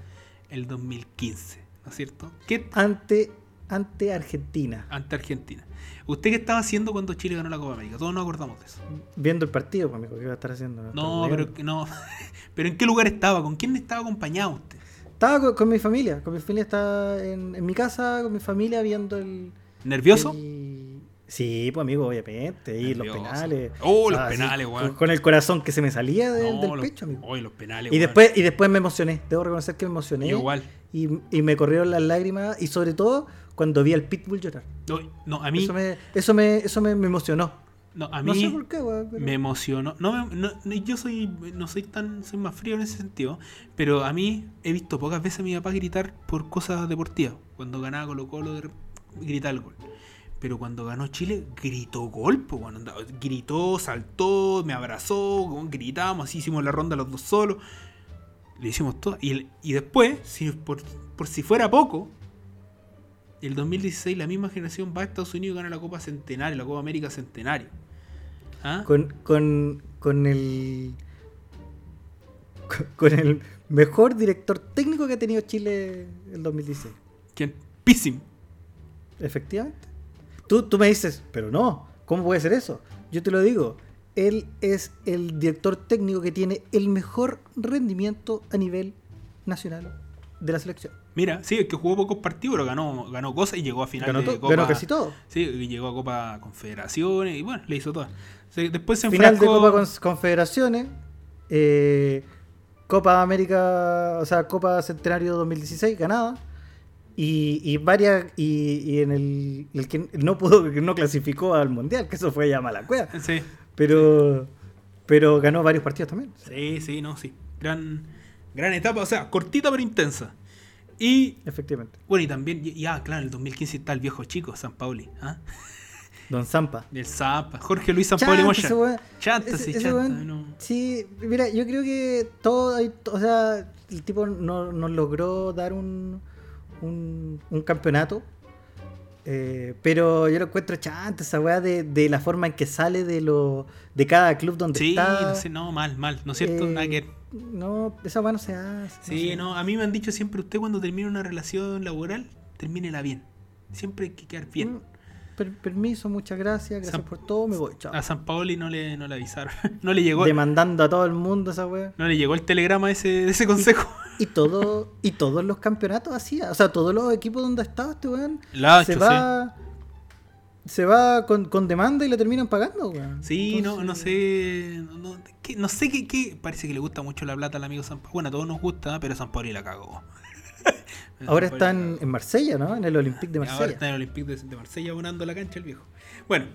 el 2015, ¿no es cierto? ¿Qué Ante, ante Argentina, ante Argentina. ¿Usted qué estaba haciendo cuando Chile ganó la Copa América? Todos nos acordamos de eso. viendo el partido, pues, amigo, ¿qué va a estar haciendo? No, pero no. pero ¿en qué lugar estaba? ¿Con quién estaba acompañado usted? Estaba con, con mi familia, con mi familia estaba en, en mi casa, con mi familia viendo el... ¿Nervioso? el- Sí, pues amigo, obviamente, y los penales. Oh, los Ah, penales, weón. Con el corazón que se me salía de- No, del los- pecho, amigo. Oye, los penales. Y weón. después, y después me emocioné, debo reconocer que me emocioné. Igual. Y, y me corrieron las lágrimas, y sobre todo cuando vi al Pitbull llorar. No, no, a mí, Eso me, eso me, eso me, me emocionó. no, a no mí sé por qué, pero- me emocionó. No, me- no, yo soy, no soy tan, soy más frío en ese sentido, pero a mí he visto pocas veces a mi papá gritar por cosas deportivas. Cuando ganaba Colo Colo, gritaba el gol. Pero cuando ganó Chile, gritó gol, bueno, gritó, saltó, me abrazó, gritamos, así hicimos la ronda los dos solos. Le hicimos todo. Y, y después, si, por, por si fuera poco, el 2016 la misma generación va a Estados Unidos y gana la Copa Centenario, la Copa América Centenario. ¿Ah? Con, con, con el. con- el mejor director técnico que ha tenido Chile el 2016. ¿Quién? Píssim. Efectivamente. Tú, tú me dices, pero no, ¿cómo puede ser eso? Yo te lo digo, él es el director técnico que tiene el mejor rendimiento a nivel nacional de la selección. Mira, sí, es que jugó pocos partidos, pero ganó, ganó cosas y llegó a final Ganó, de Copa. ganó casi todo. Sí, y llegó a Copa Confederaciones y bueno, le hizo todas. O sea, después se Final de enfrascó- Copa Con- Confederaciones, eh, Copa América, o sea, Copa Centenario 2016 ganada. Y, y varias, y, y en el, el que no pudo, que no clasificó al mundial, que eso fue ya mala cueva. Sí, Pero, pero ganó varios partidos también. sí, sí, no, sí. Gran, gran etapa, o sea, cortita pero intensa. Y Efectivamente. bueno, y también, ya, claro, en el 2015 está el viejo chico, San Pauli. ¿ah? Don Zampa. El Zampa, Jorge Luis Pauli Chanta, Moya. ese weón. Chanta, Ese- sí, ese chanta. no. Sí, mira, yo creo que todo, o sea, el tipo no, nos logró dar un, un, un campeonato, Eh, pero yo lo encuentro chante esa weá de, de la forma en que sale de lo de cada club donde Sí, está. no, sé, no, mal, mal. ¿No es cierto? Eh, Nada que- No, esa weá no se hace. Sí, sé. no, a mí me han dicho siempre, usted cuando termine una relación laboral, termínela bien. Siempre hay que quedar bien. Mm, per- permiso, muchas gracias, gracias San- por todo, me voy, chao. A San Paoli no le, no le avisaron. No le llegó, Demandando a todo el mundo esa weá. no le llegó el telegrama de ese, de ese consejo. Y todo, y todos los campeonatos hacía, o sea, todos los equipos donde estaba este weón, se hecho, va, se va con, con demanda y le terminan pagando, weón. Sí, no, no sé. No, no, ¿qué- no sé qué, qué- Parece que le gusta mucho la plata al amigo San Paoli. Bueno, a todos nos gusta, pero San Paoli la cagó. Ahora San está Paoli la en, Marsella, ¿no? En el Olympique de Ahora Marsella. está en el Olympique de, de Marsella abonando la cancha el viejo. Bueno,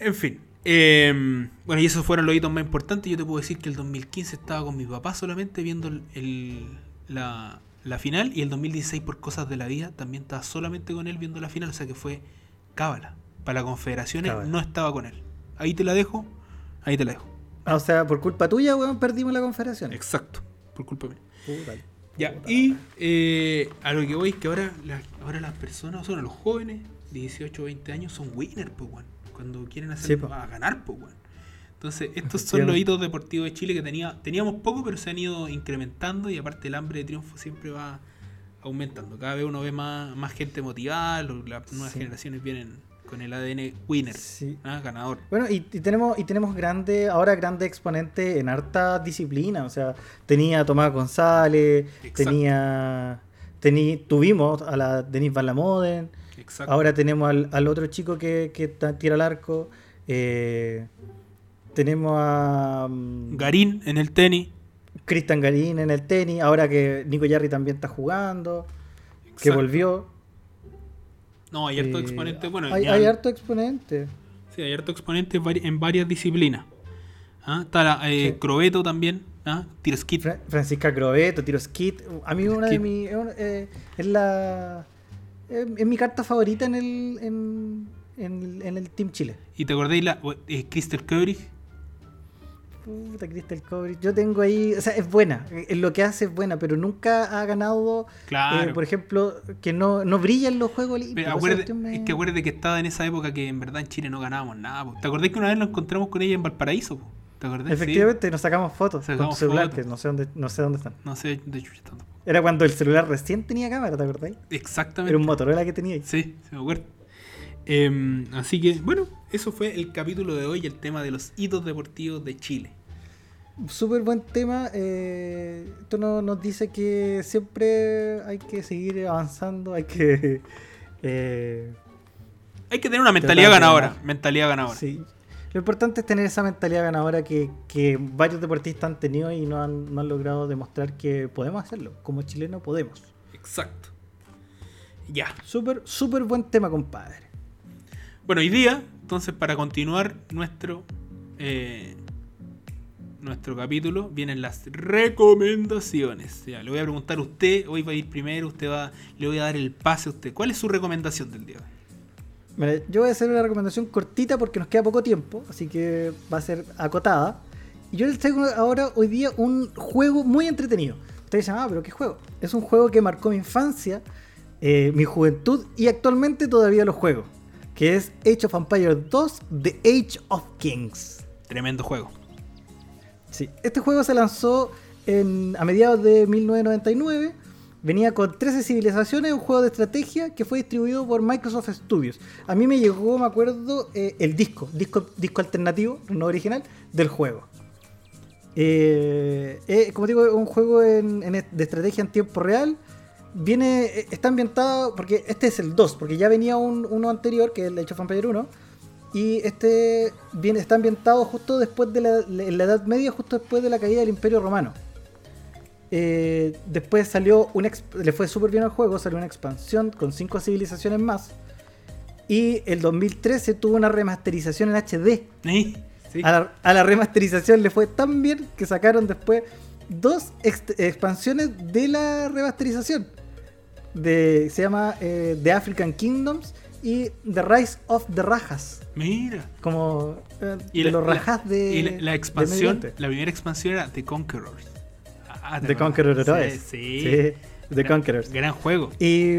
en fin. eh, bueno, y esos fueron los hitos más importantes. Yo te puedo decir que el 2015 estaba con mi papá solamente viendo el, el- la, la final. Y el 2016, por cosas de la vida, también estaba solamente con él viendo la final. O sea que fue cábala. Para la Confederaciones no estaba con él. Ahí te la dejo. Ahí te la dejo. Ah, o sea, por culpa tuya, weón, perdimos la confederación. Exacto. Por culpa mía. Ya, y eh, a lo que voy es que ahora, la- ahora las personas, son los jóvenes de 18 o 20 años, son winners, pues, weón. Cuando quieren hacer Sí, a ganar, pues, weón. Entonces, estos son los hitos deportivos de Chile que tenía, teníamos poco, pero se han ido incrementando y aparte el hambre de triunfo siempre va aumentando. Cada vez uno ve más, más gente motivada, las nuevas Sí. generaciones vienen con el ADN winner, Sí. ¿ah? ganador. Bueno, y, y tenemos y tenemos grande, ahora grandes exponentes en harta disciplina. O sea, tenía a Tomás González, Exacto. tenía, tení- tuvimos a la Denise Van Lamoden, Exacto. ahora tenemos al, al otro chico que, que tira al arco, eh, tenemos a mm, Garín en el tenis. Cristian Garín en el tenis, ahora que Nico Yarri también está jugando, que volvió. No, hay harto Eh, exponente. Bueno, hay, hay harto exponente. Sí, hay harto exponentes vari- en varias disciplinas. ¿Ah? Está la, eh, Sí. Crobeto también, ¿ah? tiro skit. Fra- Francisca Crobeto, Tiro Skit. A mí una de mis. Eh, es la. eh, es mi carta favorita en el. En, en, en el Team Chile. Y te acordáis la eh, Crystal Keurig. Puta, Crystal Coverage. Yo tengo ahí. O sea, es buena. En lo que hace es buena, pero nunca ha ganado. Claro. eh, por ejemplo, que no, no brilla en los Juegos Olímpicos. Cuestión me- Es que acuérdate que estaba en esa época que en verdad en Chile no ganábamos nada. po. ¿Te acordás que una vez nos encontramos con ella en Valparaíso? po? ¿Te acordás? Sí. Efectivamente, nos sacamos fotos con tu celular, fotos. que no sé dónde, no sé dónde están. No sé, de hecho, tampoco. Era cuando el celular recién tenía cámara, ¿te acordáis? Exactamente. Era un Motorola que tenía. Sí, se me acuerda. Em, así que, bueno, eso fue el capítulo de hoy, el tema de los hitos deportivos de Chile. Súper buen tema. eh, esto no- nos dice que siempre hay que seguir avanzando, hay que... eh, Hay que tener una mentalidad ganadora. ganar. Mentalidad ganadora. sí. Lo importante es tener esa mentalidad ganadora que, que varios deportistas han tenido y no han, no han logrado demostrar que podemos hacerlo. Como chilenos podemos. Exacto. Ya. Súper, súper buen tema, compadre. Bueno, hoy día, entonces, para continuar nuestro eh, nuestro capítulo, vienen las recomendaciones. Le voy a preguntar a usted, hoy va a ir primero, usted va, le voy a dar el pase a usted. ¿Cuál es su recomendación del día? Mira, yo voy a hacer una recomendación cortita porque nos queda poco tiempo, así que va a ser acotada. Y yo les traigo ahora, hoy día, un juego muy entretenido. Ustedes dicen, ah, pero ¿qué juego? Es un juego que marcó mi infancia, eh, mi juventud y actualmente todavía lo juego. Que es Age of Empires 2, The Age of Kings. Tremendo juego. Sí, este juego se lanzó en- a mediados de 1999. Venía con 13 civilizaciones, un juego de estrategia que fue distribuido por Microsoft Studios. A mí me llegó, me acuerdo, eh, el disco, disco, disco alternativo, no original, del juego. Eh, eh, como digo, es un juego en- en- de estrategia en tiempo real. Viene, eh, está ambientado, porque este es el 2, porque ya venía un, uno anterior, que es el of Empires 1. Y este viene, está ambientado justo después de la, la Edad Media, justo después de la caída del Imperio Romano. Eh, después salió exp- le fue súper bien al juego, salió una expansión con cinco civilizaciones más. Y el 2013 tuvo una remasterización en HD. ¿Sí? Sí. A la, a la remasterización le fue tan bien que sacaron después dos expansiones de la remasterización. De, se llama eh, The African Kingdoms y The Rise of the Rajas. Mira. Como eh, Y de la- los rajas de. y la, expansión, la primera expansión era The Conquerors. Ah, ¿te The acuerdas? Conqueror Heroes. Sí, sí. Sí, The Gran- Conquerors. Gran juego. Y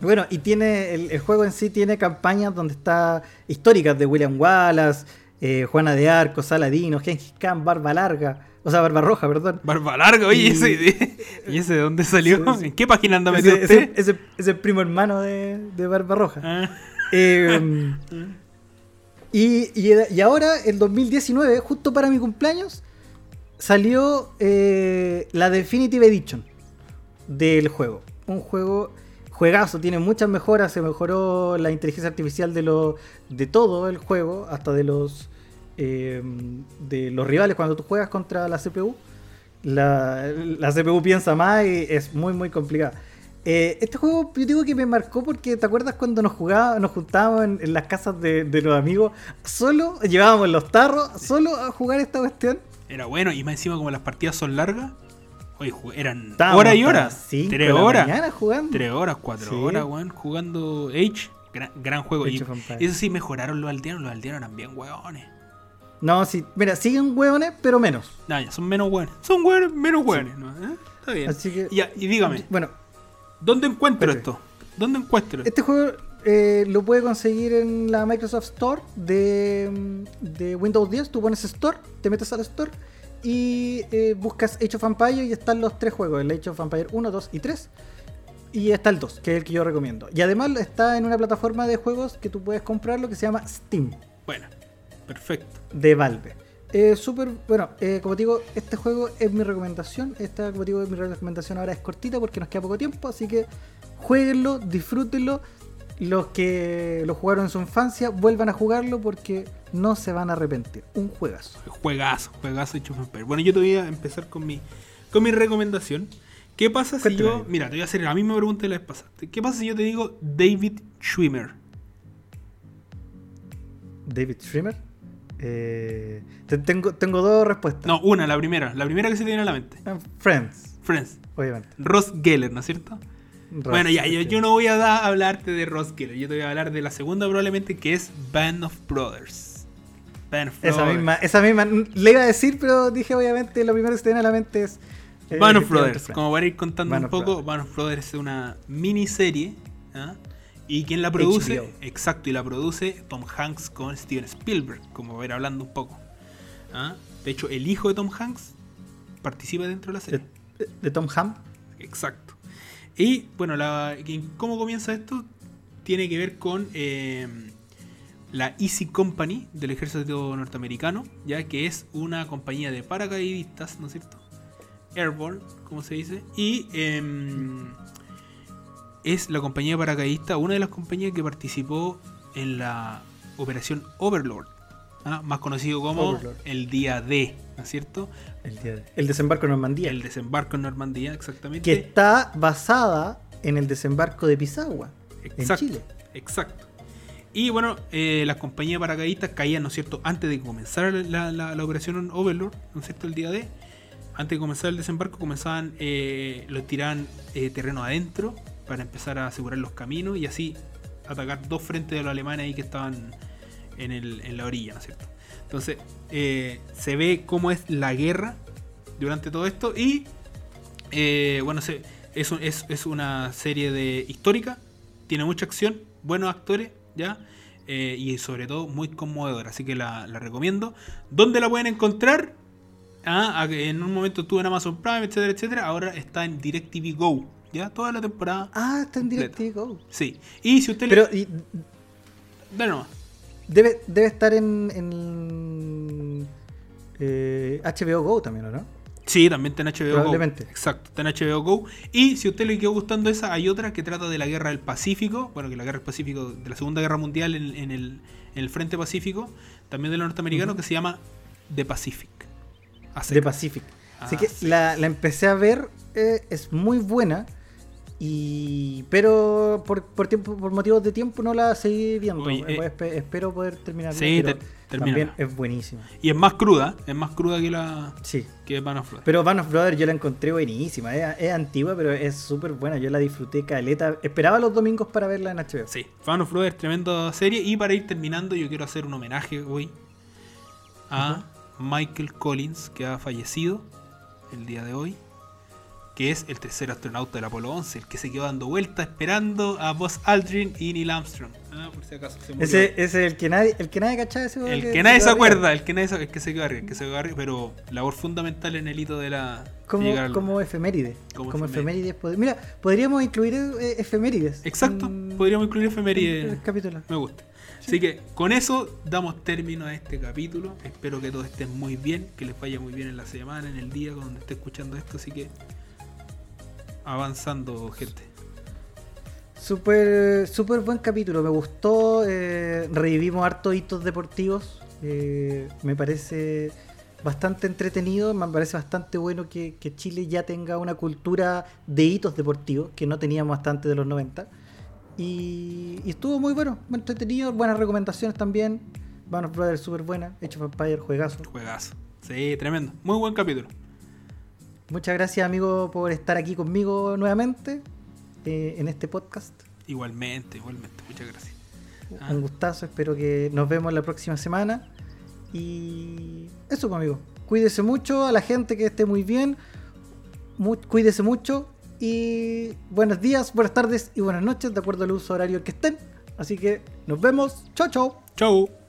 Bueno, y tiene el, el juego en sí tiene campañas donde está históricas de William Wallace, eh, Juana de Arco, Saladino, Gengis Khan, Barba Larga, o sea, Barba Roja, perdón. Barba larga, oye, Y- ese, ¿y ese de dónde salió? Sí, sí. ¿En qué página anda metido Ese, usted? ese, ese- ese primo hermano de, de Barba Roja. Ah, Eh, y, y, y ahora, el 2019, justo para mi cumpleaños, salió eh, la Definitive Edition del juego. Un juego juegazo, tiene muchas mejoras, se mejoró la inteligencia artificial de, lo, de todo el juego, hasta de los, eh, de los rivales cuando tú juegas contra la CPU. La, la CPU piensa más y es muy, muy complicada. Eh, este juego yo digo que me marcó porque te acuerdas cuando nos jugábamos, nos juntábamos en, en las casas de, de los amigos, solo llevábamos los tarros, solo a jugar esta cuestión. era bueno, y más encima como las partidas son largas, oye, eran Estábamos horas y horas. Tres horas. jugando. Tres horas, cuatro Sí. horas, weón, jugando Age. Gran, gran juego. Age y eso sí, mejoraron los aldeanos. Los aldeanos eran bien hueones. No, sí, mira, siguen hueones, pero menos. Nah, ya, son menos hueones. Son hueones, menos hueones. ¿no? ¿Eh? Está bien. Así que- Ya, y dígame, Bueno, ¿dónde encuentro esto? ¿Dónde encuentro esto? este juego eh, lo puede conseguir en la Microsoft Store de, de Windows 10. Tú pones Store, te metes al Store y eh, buscas Age of Empires y están los tres juegos, el Age of Empires 1, 2 y 3. Y está el 2, que es el que yo recomiendo. Y además está en una plataforma de juegos que tú puedes comprarlo que se llama Steam. Bueno, perfecto. de Valve. Eh, súper, bueno, eh, como te digo, este juego es mi recomendación. Esta, como te digo, mi recomendación ahora es cortita porque nos queda poco tiempo, así que jueguenlo, disfrútenlo. Los que lo jugaron en su infancia, vuelvan a jugarlo porque no se van a arrepentir. Un juegazo. Juegazo, juegazo Empires. Bueno, yo te voy a empezar con mi, con mi recomendación. ¿Qué pasa si Cuéntame. yo. Mira, te voy a hacer la misma pregunta de la vez pasada. ¿Qué pasa si yo te digo David Schwimmer? David Schwimmer. Eh, te- tengo, tengo dos respuestas. No, una, la primera. La primera que se te viene a la mente. Eh, Friends, Friends. obviamente. Ross Geller, ¿no es cierto? Bueno, ya, yo, Ross, yo no voy a da- hablarte de Ross Geller. Yo te voy a hablar de la segunda probablemente que es Band of Brothers. Band of Esa Brothers. misma, esa misma, le iba a decir, pero dije obviamente lo primero que se te viene a la mente es. eh, Band of Brothers, como para ir contando Band un poco, Brothers. Band of Brothers es una miniserie. ¿ah? Y quien la produce, HBO. exacto, y la produce Tom Hanks con Steven Spielberg, como ir hablando un poco. ¿ah? De hecho, el hijo de Tom Hanks participa dentro de la serie. de, de Tom Ham. Exacto. Y bueno, la, ¿cómo comienza esto? Tiene que ver con eh, la Easy Company del ejército norteamericano, ya que es una compañía de paracaidistas, ¿no es cierto? Airborne, como se dice. Y em, es la compañía de paracaidistas, una de las compañías que participó en la operación Overlord, ¿ah? más conocido como Overlord. el día D, ¿no es cierto? El, día de- el desembarco en Normandía. El desembarco en Normandía, exactamente. que está basada en el desembarco de Pisagua, en Chile. Exacto. Y bueno, eh, las compañías de paracaidistas caían, ¿no es cierto?, antes de comenzar la, la- la operación Overlord, ¿no es cierto?, el día D. Antes de comenzar el desembarco, comenzaban, eh, los tiraban eh, terreno adentro para empezar a asegurar los caminos y así atacar dos frentes de los alemanes ahí que estaban en, el- en la orilla, ¿no es cierto? Entonces, eh, se ve cómo es la guerra durante todo esto y, eh, bueno, es, es, una serie de histórica, tiene mucha acción, buenos actores, ¿ya? Eh, y sobre todo muy conmovedora, así que la, recomiendo. ¿Dónde la pueden encontrar? Ah, en un momento estuvo en Amazon Prime, etcétera, etcétera. Ahora está en DirecTV Go, ¿ya? Toda la temporada. Ah, está en. DirecTV. Sí. Y si usted Pero le... y, Dale nomás. debe, debe estar en, en eh, HBO Go también, ¿o no? Sí, también está en HBO Probablemente. Go. Exacto, está en HBO Go. Y si a usted le quedó gustando esa, hay otra que trata de la guerra del Pacífico. Bueno, que la guerra del Pacífico, de la Segunda Guerra Mundial en, en el, en el frente pacífico, también de los norteamericanos, que se llama The Pacific. Secas. Pacific. Así Ah, que sí. la, la empecé a ver, eh, es muy buena. Y pero por, por tiempo por motivos de tiempo no la seguí viendo. Oye, Eh, espe- espero poder terminar. sí, te- también es buenísima. Y es más cruda, es más cruda que la Sí. que Band of Brothers. Pero Band of Brothers yo la encontré buenísima. Es, es antigua, pero es súper buena. Yo la disfruté caleta. Esperaba los domingos para verla en HBO. Sí, Fan of Brothers, tremenda serie. Y para ir terminando, yo quiero hacer un homenaje hoy a Michael Collins, que ha fallecido el día de hoy. Que es el tercer astronauta del Apolo 11, el que se quedó dando vueltas esperando a Buzz Aldrin y Neil Armstrong. Ah, por si acaso se murió. Ese, es el que nadie, el que nadie cachaba ese el que nadie se acuerda, el que nadie se, el que se quedó arriba, el que se quedó arriba, pero labor fundamental en el hito de la de Como, al- como efeméride. Como Como, efeméride. efemérides. Mira, podríamos incluir eh, efemérides. Exacto, en- podríamos incluir en efeméride. el capítulo. Me gusta. Así que con eso damos término a este capítulo. Espero que todos estén muy bien, que les vaya muy bien en la semana, en el día cuando esté escuchando esto. Así que avanzando, gente. Súper súper buen capítulo, me gustó. eh, revivimos hartos hitos deportivos. eh, me parece bastante entretenido. Me parece bastante bueno que, que Chile ya tenga una cultura de hitos deportivos que no teníamos hasta antes de los 90. Y, y estuvo muy bueno, muy entretenido. Buenas recomendaciones también. Vanos Brothers, súper buena. Hecho of Empire, juegazo. Juegazo. Sí, tremendo. Muy buen capítulo. Muchas gracias, amigo, por estar aquí conmigo nuevamente eh, en este podcast. Igualmente, igualmente. Muchas gracias. Ah. Un gustazo, espero que nos vemos la próxima semana. Y eso, pues, amigo. Cuídese mucho, a la gente que esté muy bien. Mu- cuídese mucho. Y buenos días, buenas tardes y buenas noches, de acuerdo al uso horario que estén. Así que nos vemos. Chao, chao. Chau.